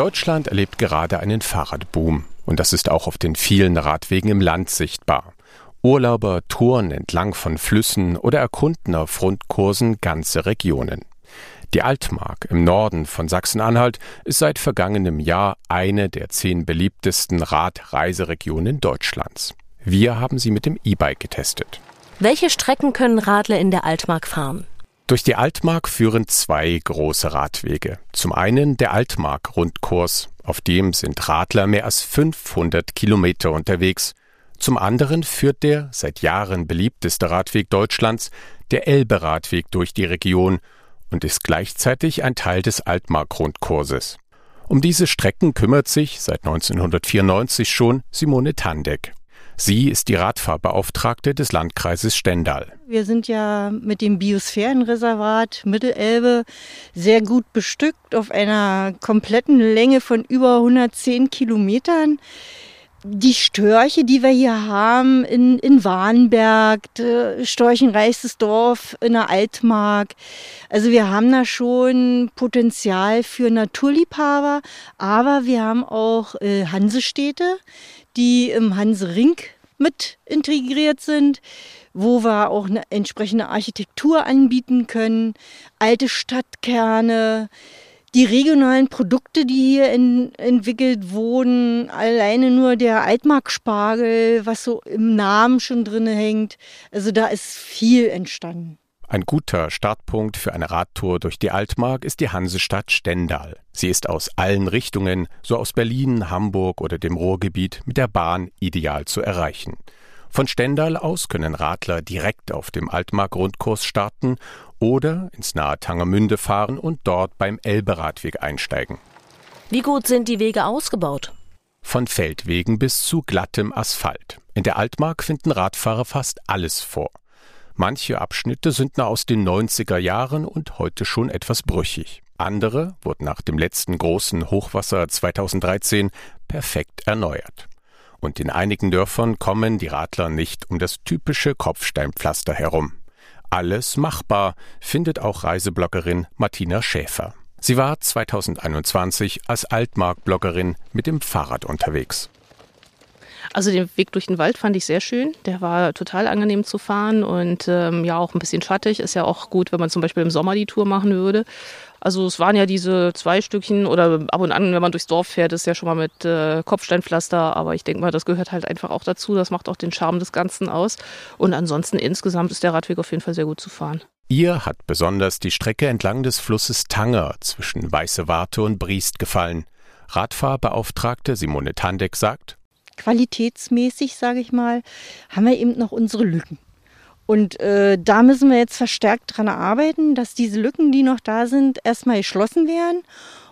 Deutschland erlebt gerade einen Fahrradboom. Und das ist auch auf den vielen Radwegen im Land sichtbar. Urlauber touren entlang von Flüssen oder erkunden auf Rundkursen ganze Regionen. Die Altmark im Norden von Sachsen-Anhalt ist seit vergangenem Jahr eine der zehn beliebtesten Radreiseregionen Deutschlands. Wir haben sie mit dem E-Bike getestet. Welche Strecken können Radler in der Altmark fahren? Durch die Altmark führen zwei große Radwege. Zum einen der Altmark-Rundkurs, auf dem sind Radler mehr als 500 Kilometer unterwegs. Zum anderen führt der seit Jahren beliebteste Radweg Deutschlands, der Elbe-Radweg, durch die Region und ist gleichzeitig ein Teil des Altmark-Rundkurses. Um diese Strecken kümmert sich seit 1994 schon Simone Tandek. Sie ist die Radfahrbeauftragte des Landkreises Stendal. Wir sind ja mit dem Biosphärenreservat Mittelelbe sehr gut bestückt auf einer kompletten Länge von über 110 Kilometern die Störche, die wir hier haben in, in Warnberg, storchenreichstes Dorf in der Altmark. Also wir haben da schon Potenzial für Naturliebhaber, aber wir haben auch äh, Hansestädte, die im Hansering mit integriert sind, wo wir auch eine entsprechende Architektur anbieten können, alte Stadtkerne, die regionalen Produkte, die hier in, entwickelt wurden, alleine nur der Altmarkspargel, was so im Namen schon drin hängt. Also da ist viel entstanden. Ein guter Startpunkt für eine Radtour durch die Altmark ist die Hansestadt Stendal. Sie ist aus allen Richtungen, so aus Berlin, Hamburg oder dem Ruhrgebiet, mit der Bahn ideal zu erreichen. Von Stendal aus können Radler direkt auf dem Altmark-Rundkurs starten oder ins nahe Tangermünde fahren und dort beim Elberadweg einsteigen. Wie gut sind die Wege ausgebaut? Von Feldwegen bis zu glattem Asphalt. In der Altmark finden Radfahrer fast alles vor. Manche Abschnitte sind noch aus den 90er Jahren und heute schon etwas brüchig. Andere wurden nach dem letzten großen Hochwasser 2013 perfekt erneuert und in einigen Dörfern kommen die Radler nicht um das typische Kopfsteinpflaster herum. Alles machbar, findet auch Reisebloggerin Martina Schäfer. Sie war 2021 als Altmark-Bloggerin mit dem Fahrrad unterwegs. Also den Weg durch den Wald fand ich sehr schön. Der war total angenehm zu fahren und ähm, ja auch ein bisschen schattig. Ist ja auch gut, wenn man zum Beispiel im Sommer die Tour machen würde. Also es waren ja diese zwei Stückchen oder ab und an, wenn man durchs Dorf fährt, ist ja schon mal mit äh, Kopfsteinpflaster. Aber ich denke mal, das gehört halt einfach auch dazu. Das macht auch den Charme des Ganzen aus. Und ansonsten insgesamt ist der Radweg auf jeden Fall sehr gut zu fahren. Ihr hat besonders die Strecke entlang des Flusses Tanger zwischen Weiße Warte und Briest gefallen. Radfahrbeauftragte Simone Tandek sagt, qualitätsmäßig, sage ich mal, haben wir eben noch unsere Lücken. Und äh, da müssen wir jetzt verstärkt dran arbeiten, dass diese Lücken, die noch da sind, erstmal geschlossen werden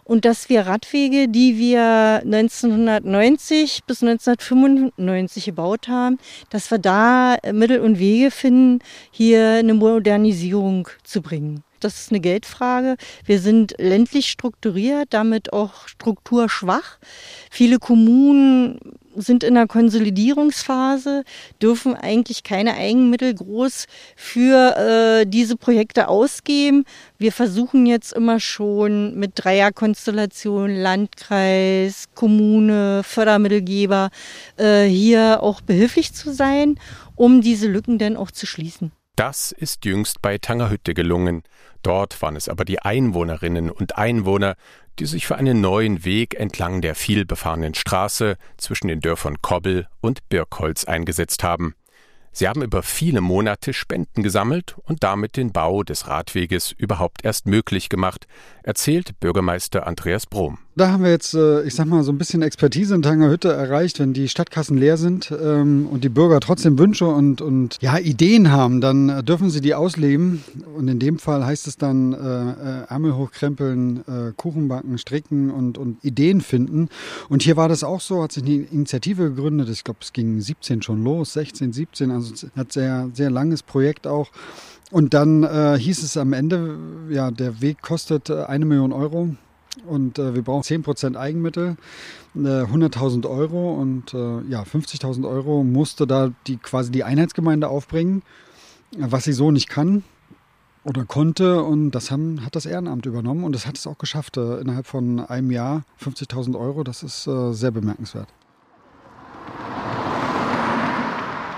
und dass wir Radwege, die wir 1990 bis 1995 gebaut haben, dass wir da Mittel und Wege finden, hier eine Modernisierung zu bringen. Das ist eine Geldfrage. Wir sind ländlich strukturiert, damit auch strukturschwach. Viele Kommunen sind in der Konsolidierungsphase, dürfen eigentlich keine Eigenmittel groß für äh, diese Projekte ausgeben. Wir versuchen jetzt immer schon mit Dreierkonstellation, Landkreis, Kommune, Fördermittelgeber äh, hier auch behilflich zu sein, um diese Lücken dann auch zu schließen. Das ist jüngst bei Tangerhütte gelungen. Dort waren es aber die Einwohnerinnen und Einwohner, die sich für einen neuen Weg entlang der vielbefahrenen Straße zwischen den Dörfern Kobbel und Birkholz eingesetzt haben. Sie haben über viele Monate Spenden gesammelt und damit den Bau des Radweges überhaupt erst möglich gemacht, erzählt Bürgermeister Andreas Brom. Da haben wir jetzt, äh, ich sag mal, so ein bisschen Expertise in Tangerhütte erreicht. Wenn die Stadtkassen leer sind ähm, und die Bürger trotzdem Wünsche und, und ja, Ideen haben, dann äh, dürfen sie die ausleben. Und in dem Fall heißt es dann äh, Ärmel hochkrempeln, äh, Kuchen backen, stricken und, und Ideen finden. Und hier war das auch so, hat sich eine Initiative gegründet. Ich glaube, es ging 17 schon los, 16, 17, also hat sehr, sehr langes Projekt auch. Und dann äh, hieß es am Ende, ja, der Weg kostet äh, eine Million Euro und äh, wir brauchen 10% Eigenmittel, äh, 100.000 Euro und äh, ja, 50.000 Euro musste da die quasi die Einheitsgemeinde aufbringen, was sie so nicht kann. oder konnte und das haben, hat das Ehrenamt übernommen und das hat es auch geschafft äh, innerhalb von einem Jahr 50.000 Euro. Das ist äh, sehr bemerkenswert.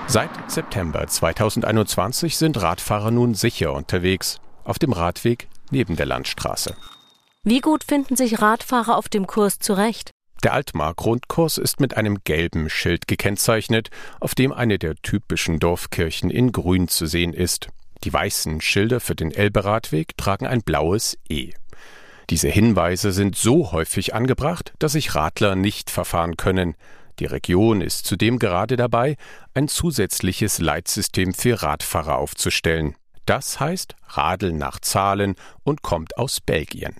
Seit September 2021 sind Radfahrer nun sicher unterwegs auf dem Radweg neben der Landstraße. Wie gut finden sich Radfahrer auf dem Kurs zurecht? Der Altmark-Rundkurs ist mit einem gelben Schild gekennzeichnet, auf dem eine der typischen Dorfkirchen in Grün zu sehen ist. Die weißen Schilder für den Elberadweg tragen ein blaues E. Diese Hinweise sind so häufig angebracht, dass sich Radler nicht verfahren können. Die Region ist zudem gerade dabei, ein zusätzliches Leitsystem für Radfahrer aufzustellen. Das heißt Radeln nach Zahlen und kommt aus Belgien.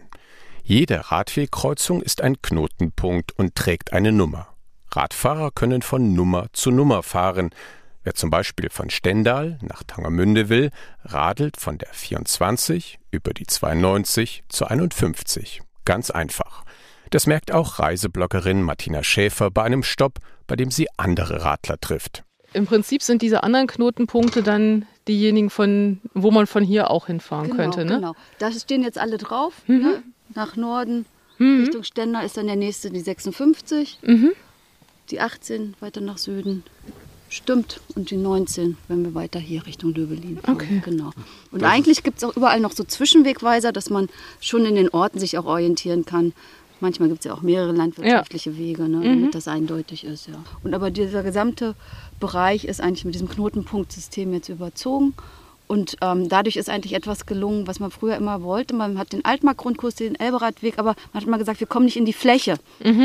Jede Radwegkreuzung ist ein Knotenpunkt und trägt eine Nummer. Radfahrer können von Nummer zu Nummer fahren. Wer zum Beispiel von Stendal nach Tangermünde will, radelt von der 24 über die 92 zur 51. Ganz einfach. Das merkt auch Reisebloggerin Martina Schäfer bei einem Stopp, bei dem sie andere Radler trifft. Im Prinzip sind diese anderen Knotenpunkte dann diejenigen, von, wo man von hier auch hinfahren genau, könnte. Ne? Genau, da stehen jetzt alle drauf. Mhm. Ne? Nach Norden, Mhm. Richtung Stender ist dann der nächste die 56, Mhm. die 18 weiter nach Süden. Stimmt. Und die 19, wenn wir weiter hier Richtung Löwelin fahren. Okay. Genau. Und eigentlich gibt es auch überall noch so Zwischenwegweiser, dass man schon in den Orten sich auch orientieren kann. Manchmal gibt es ja auch mehrere landwirtschaftliche Wege, ne, damit das eindeutig ist. Ja. Und aber dieser gesamte Bereich ist eigentlich mit diesem Knotenpunktsystem jetzt überzogen. Und ähm, dadurch ist eigentlich etwas gelungen, was man früher immer wollte. Man hat den Altmark-Grundkurs, den Elberadweg, aber man hat immer gesagt, wir kommen nicht in die Fläche.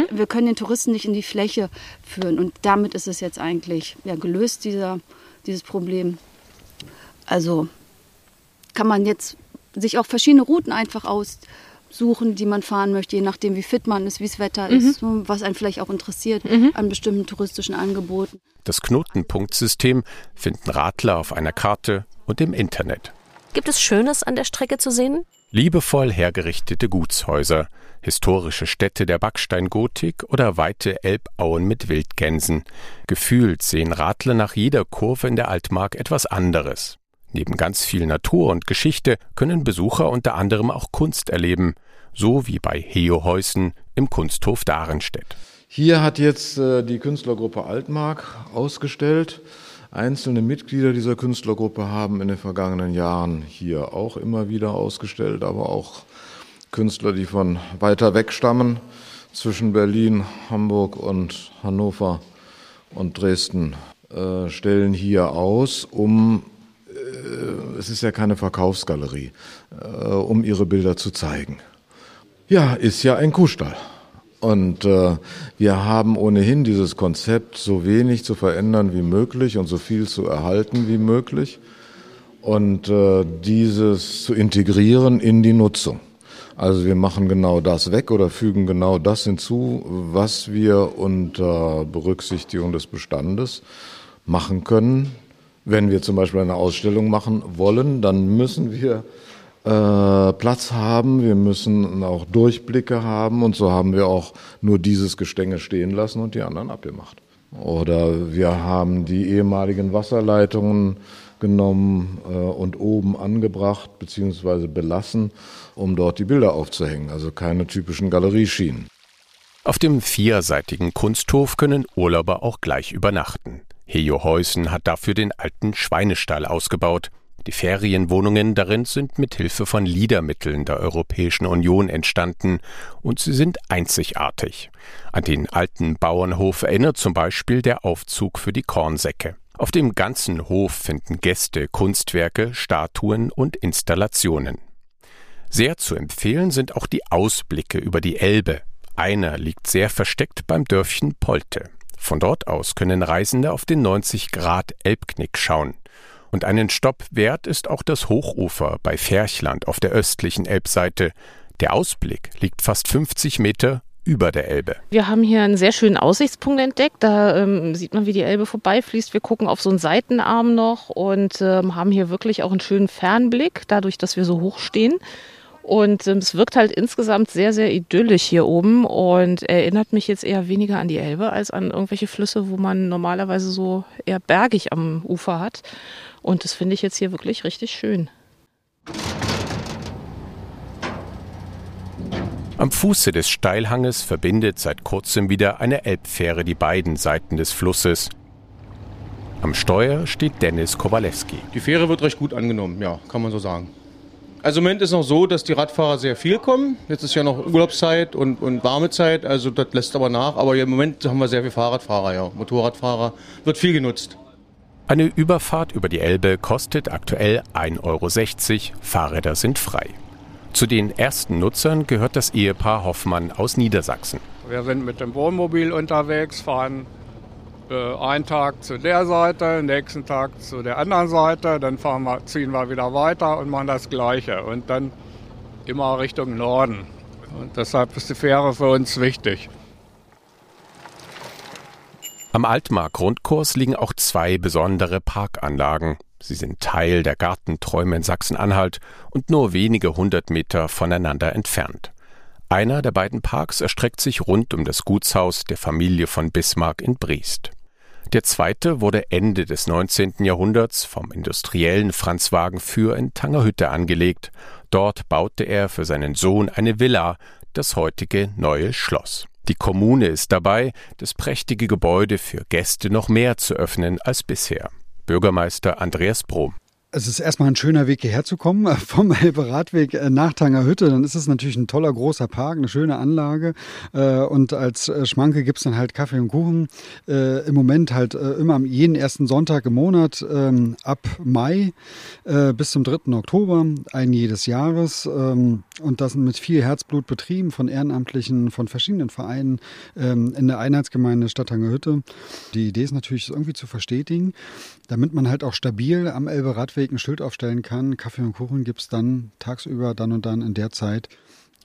Wir können den Touristen nicht in die Fläche führen. Und damit ist es jetzt eigentlich ja, gelöst, dieser, dieses Problem. Also kann man jetzt sich auch verschiedene Routen einfach aussuchen, die man fahren möchte, je nachdem, wie fit man ist, wie das Wetter ist, was einen vielleicht auch interessiert an bestimmten touristischen Angeboten. Das Knotenpunktsystem finden Radler auf einer Karte und im Internet. Gibt es Schönes an der Strecke zu sehen? Liebevoll hergerichtete Gutshäuser, historische Städte der Backsteingotik oder weite Elbauen mit Wildgänsen. Gefühlt sehen Radler nach jeder Kurve in der Altmark etwas anderes. Neben ganz viel Natur und Geschichte können Besucher unter anderem auch Kunst erleben, so wie bei Heo Heusen im Kunsthof Darenstedt. Hier hat jetzt äh, die Künstlergruppe Altmark ausgestellt. Einzelne Mitglieder dieser Künstlergruppe haben in den vergangenen Jahren hier auch immer wieder ausgestellt, aber auch Künstler, die von weiter weg stammen, zwischen Berlin, Hamburg und Hannover und Dresden, äh, stellen hier aus, um, äh, es ist ja keine Verkaufsgalerie, äh, um ihre Bilder zu zeigen. Ja, ist ja ein Kuhstall. Und äh, wir haben ohnehin dieses Konzept, so wenig zu verändern wie möglich und so viel zu erhalten wie möglich und äh, dieses zu integrieren in die Nutzung. Also wir machen genau das weg oder fügen genau das hinzu, was wir unter Berücksichtigung des Bestandes machen können. Wenn wir zum Beispiel eine Ausstellung machen wollen, dann müssen wir äh, Platz haben, wir müssen auch Durchblicke haben und so haben wir auch nur dieses Gestänge stehen lassen und die anderen abgemacht. Oder wir haben die ehemaligen Wasserleitungen genommen äh, und oben angebracht bzw. belassen, um dort die Bilder aufzuhängen, also keine typischen Galerieschienen. Auf dem vierseitigen Kunsthof können Urlauber auch gleich übernachten. Hejo Heusen hat dafür den alten Schweinestall ausgebaut. Die Ferienwohnungen darin sind mit Hilfe von Liedermitteln der Europäischen Union entstanden und sie sind einzigartig. An den alten Bauernhof erinnert zum Beispiel der Aufzug für die Kornsäcke. Auf dem ganzen Hof finden Gäste Kunstwerke, Statuen und Installationen. Sehr zu empfehlen sind auch die Ausblicke über die Elbe. Einer liegt sehr versteckt beim Dörfchen Polte. Von dort aus können Reisende auf den 90 Grad Elbknick schauen. Und einen Stopp wert ist auch das Hochufer bei Ferchland auf der östlichen Elbseite. Der Ausblick liegt fast 50 Meter über der Elbe. Wir haben hier einen sehr schönen Aussichtspunkt entdeckt. Da ähm, sieht man, wie die Elbe vorbeifließt. Wir gucken auf so einen Seitenarm noch und ähm, haben hier wirklich auch einen schönen Fernblick, dadurch, dass wir so hoch stehen. Und ähm, es wirkt halt insgesamt sehr, sehr idyllisch hier oben und erinnert mich jetzt eher weniger an die Elbe als an irgendwelche Flüsse, wo man normalerweise so eher bergig am Ufer hat. Und das finde ich jetzt hier wirklich richtig schön. Am Fuße des Steilhanges verbindet seit kurzem wieder eine Elbfähre die beiden Seiten des Flusses. Am Steuer steht Dennis Kowalewski. Die Fähre wird recht gut angenommen, ja, kann man so sagen. Also im Moment ist noch so, dass die Radfahrer sehr viel kommen. Jetzt ist ja noch Urlaubszeit und, und warme Zeit, also das lässt aber nach. Aber im Moment haben wir sehr viele Fahrradfahrer, ja. Motorradfahrer. Wird viel genutzt. Eine Überfahrt über die Elbe kostet aktuell 1,60 Euro. Fahrräder sind frei. Zu den ersten Nutzern gehört das Ehepaar Hoffmann aus Niedersachsen. Wir sind mit dem Wohnmobil unterwegs, fahren äh, einen Tag zu der Seite, nächsten Tag zu der anderen Seite, dann fahren wir, ziehen wir wieder weiter und machen das Gleiche und dann immer Richtung Norden. Und deshalb ist die Fähre für uns wichtig. Am Altmark-Rundkurs liegen auch zwei besondere Parkanlagen. Sie sind Teil der Gartenträume in Sachsen-Anhalt und nur wenige hundert Meter voneinander entfernt. Einer der beiden Parks erstreckt sich rund um das Gutshaus der Familie von Bismarck in Briest. Der zweite wurde Ende des 19. Jahrhunderts vom Industriellen Franz Wagen für in Tangerhütte angelegt. Dort baute er für seinen Sohn eine Villa, das heutige Neue Schloss. Die Kommune ist dabei, das prächtige Gebäude für Gäste noch mehr zu öffnen als bisher. Bürgermeister Andreas Brom. Es ist erstmal ein schöner Weg hierher zu kommen, vom Elbe Radweg äh, nach Tangerhütte. Dann ist es natürlich ein toller großer Park, eine schöne Anlage. Äh, und als äh, Schmanke gibt es dann halt Kaffee und Kuchen. Im Moment halt immer jeden ersten Sonntag im Monat ähm, ab Mai bis zum 3. Oktober, ein jedes Jahres. Ähm, und das mit viel Herzblut betrieben von Ehrenamtlichen, von verschiedenen Vereinen ähm, in der Einheitsgemeinde Stadt Tangerhütte. Die Idee ist natürlich, irgendwie zu verstetigen, damit man halt auch stabil am Elbe Radweg ein Schild aufstellen kann. Kaffee und Kuchen gibt es dann tagsüber, dann und dann in der Zeit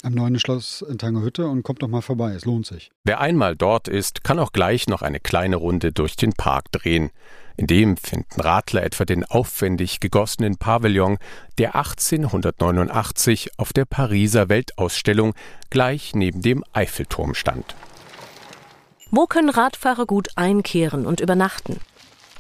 am neuen Schloss in Tangerhütte und kommt doch mal vorbei. Es lohnt sich. Wer einmal dort ist, kann auch gleich noch eine kleine Runde durch den Park drehen. In dem finden Radler etwa den aufwendig gegossenen Pavillon, der 1889 auf der Pariser Weltausstellung gleich neben dem Eiffelturm stand. Wo können Radfahrer gut einkehren und übernachten?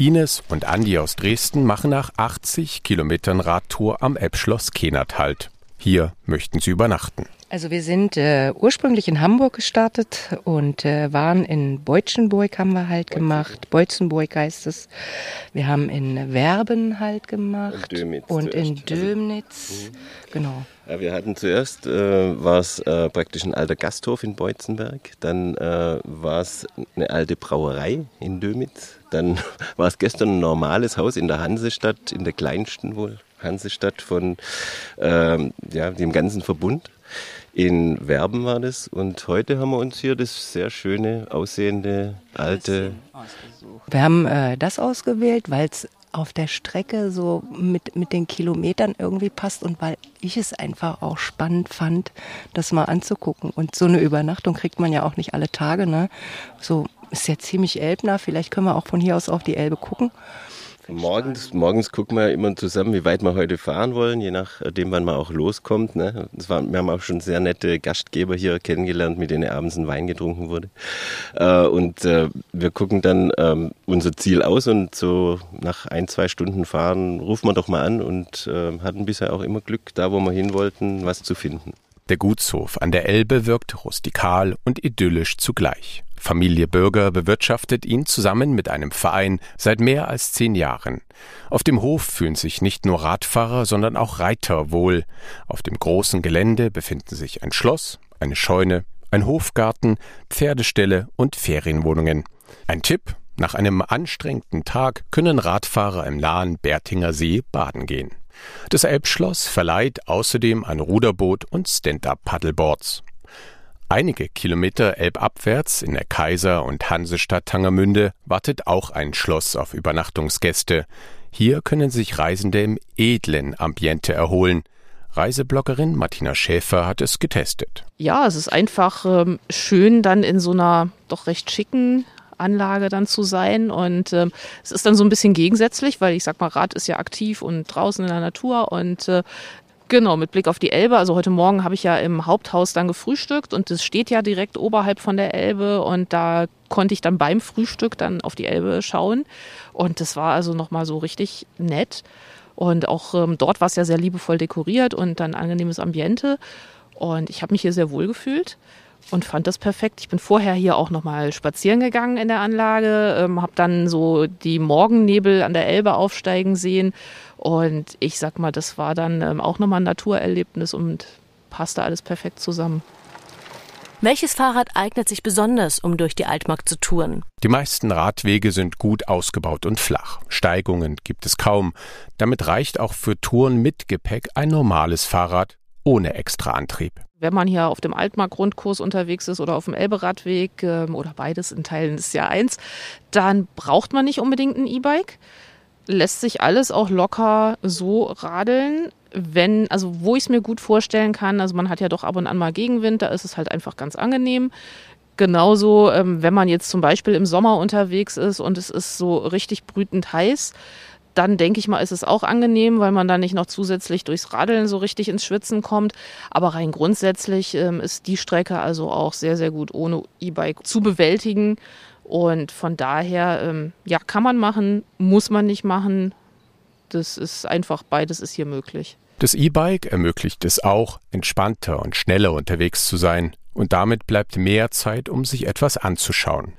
Ines und Andi aus Dresden machen nach 80 Kilometern Radtour am Elbschloss Kenert Halt. Hier möchten sie übernachten. Also wir sind äh, ursprünglich in Hamburg gestartet und äh, waren in Beutschenburg haben wir halt gemacht. Beutzenburg heißt es. Wir haben in Werben halt gemacht Dömitz und in zuerst. Dömitz. Also, Genau. Ja, wir hatten zuerst, äh, war es äh, praktisch ein alter Gasthof in Beutzenberg, dann äh, war es eine alte Brauerei in Dömitz, dann war es gestern ein normales Haus in der Hansestadt, in der kleinsten wohl Hansestadt von ähm, ja, dem ganzen Verbund. In Werben war das und heute haben wir uns hier das sehr schöne, aussehende, alte. Wir haben äh, das ausgewählt, weil es auf der Strecke so mit, mit den Kilometern irgendwie passt und weil ich es einfach auch spannend fand, das mal anzugucken. Und so eine Übernachtung kriegt man ja auch nicht alle Tage. Ne? So ist ja ziemlich elbnah. Vielleicht können wir auch von hier aus auf die Elbe gucken. Morgens, morgens gucken wir immer zusammen, wie weit wir heute fahren wollen, je nachdem, wann man auch loskommt. Ne? War, wir haben auch schon sehr nette Gastgeber hier kennengelernt, mit denen abends ein Wein getrunken wurde. Äh, und äh, wir gucken dann ähm, unser Ziel aus und so nach ein, zwei Stunden fahren rufen wir doch mal an und äh, hatten bisher auch immer Glück, da wo wir hin wollten, was zu finden. Der Gutshof an der Elbe wirkt rustikal und idyllisch zugleich. Familie Bürger bewirtschaftet ihn zusammen mit einem Verein seit mehr als zehn Jahren. Auf dem Hof fühlen sich nicht nur Radfahrer, sondern auch Reiter wohl. Auf dem großen Gelände befinden sich ein Schloss, eine Scheune, ein Hofgarten, Pferdeställe und Ferienwohnungen. Ein Tipp, nach einem anstrengenden Tag können Radfahrer im nahen Bertinger See baden gehen. Das Elbschloss verleiht außerdem ein Ruderboot und Stand-up-Paddleboards. Einige Kilometer elbabwärts in der Kaiser- und Hansestadt Tangermünde wartet auch ein Schloss auf Übernachtungsgäste. Hier können sich Reisende im edlen Ambiente erholen. Reisebloggerin Martina Schäfer hat es getestet. Ja, es ist einfach ähm, schön, dann in so einer doch recht schicken Anlage dann zu sein. Und ähm, es ist dann so ein bisschen gegensätzlich, weil ich sag mal, Rad ist ja aktiv und draußen in der Natur. Und äh, Genau, mit Blick auf die Elbe. Also heute Morgen habe ich ja im Haupthaus dann gefrühstückt und es steht ja direkt oberhalb von der Elbe. Und da konnte ich dann beim Frühstück dann auf die Elbe schauen. Und das war also nochmal so richtig nett. Und auch ähm, dort war es ja sehr liebevoll dekoriert und dann angenehmes Ambiente. Und ich habe mich hier sehr wohl gefühlt und fand das perfekt. Ich bin vorher hier auch nochmal spazieren gegangen in der Anlage, ähm, habe dann so die Morgennebel an der Elbe aufsteigen sehen und ich sag mal, das war dann ähm, auch nochmal ein Naturerlebnis und passte alles perfekt zusammen. Welches Fahrrad eignet sich besonders, um durch die Altmark zu touren? Die meisten Radwege sind gut ausgebaut und flach. Steigungen gibt es kaum. Damit reicht auch für Touren mit Gepäck ein normales Fahrrad ohne extra Antrieb. Wenn man hier auf dem Altmark-Grundkurs unterwegs ist oder auf dem Elberadweg ähm, oder beides in Teilen des Jahr eins, dann braucht man nicht unbedingt ein E-Bike. Lässt sich alles auch locker so radeln. Wenn, also wo ich es mir gut vorstellen kann, also man hat ja doch ab und an mal Gegenwind, da ist es halt einfach ganz angenehm. Genauso, ähm, wenn man jetzt zum Beispiel im Sommer unterwegs ist und es ist so richtig brütend heiß, dann denke ich mal, ist es auch angenehm, weil man dann nicht noch zusätzlich durchs Radeln so richtig ins Schwitzen kommt. Aber rein grundsätzlich ähm, ist die Strecke also auch sehr, sehr gut ohne E-Bike zu bewältigen. Und von daher, ähm, ja, kann man machen, muss man nicht machen. Das ist einfach, beides ist hier möglich. Das E-Bike ermöglicht es auch, entspannter und schneller unterwegs zu sein. Und damit bleibt mehr Zeit, um sich etwas anzuschauen.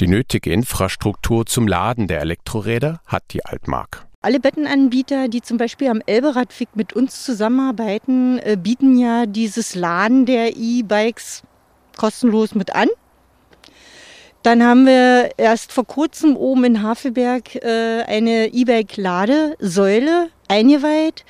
Die nötige Infrastruktur zum Laden der Elektroräder hat die Altmark. Alle Bettenanbieter, die zum Beispiel am Elberadweg mit uns zusammenarbeiten, äh, bieten ja dieses Laden der E-Bikes kostenlos mit an. Dann haben wir erst vor kurzem oben in Havelberg äh, eine E-Bike-Ladesäule eingeweiht.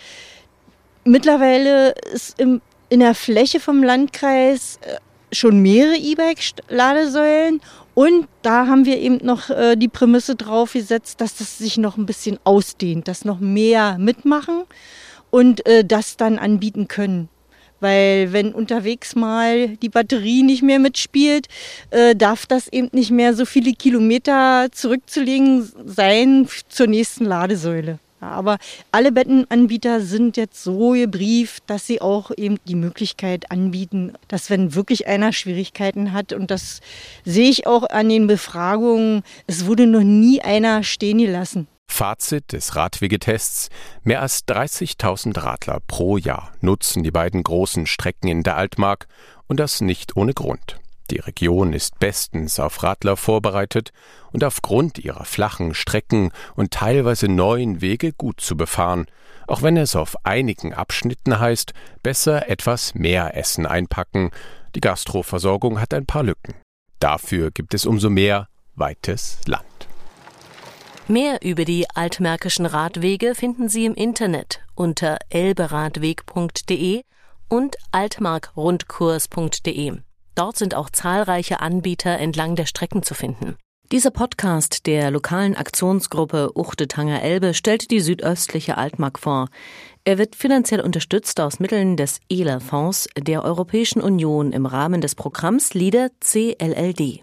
Mittlerweile ist in der Fläche vom Landkreis äh, schon mehrere E-Bike-Ladesäulen und da haben wir eben noch äh, die Prämisse drauf gesetzt, dass das sich noch ein bisschen ausdehnt, dass noch mehr mitmachen und äh, das dann anbieten können. Weil wenn unterwegs mal die Batterie nicht mehr mitspielt, äh, darf das eben nicht mehr so viele Kilometer zurückzulegen sein zur nächsten Ladesäule. Ja, aber alle Bettenanbieter sind jetzt so gebrieft, dass sie auch eben die Möglichkeit anbieten, dass wenn wirklich einer Schwierigkeiten hat, und das sehe ich auch an den Befragungen, es wurde noch nie einer stehen gelassen. Fazit des Radwegetests. Mehr als 30.000 Radler pro Jahr nutzen die beiden großen Strecken in der Altmark und das nicht ohne Grund. Die Region ist bestens auf Radler vorbereitet und aufgrund ihrer flachen Strecken und teilweise neuen Wege gut zu befahren, auch wenn es auf einigen Abschnitten heißt, besser etwas mehr Essen einpacken. Die Gastroversorgung hat ein paar Lücken. Dafür gibt es umso mehr weites Land. Mehr über die altmärkischen Radwege finden Sie im Internet unter elberadweg.de und altmarkrundkurs.de. Dort sind auch zahlreiche Anbieter entlang der Strecken zu finden. Dieser Podcast der lokalen Aktionsgruppe Uchtetanger Elbe stellt die südöstliche Altmark vor. Er wird finanziell unterstützt aus Mitteln des ELA-Fonds der Europäischen Union im Rahmen des Programms LIDER CLLD.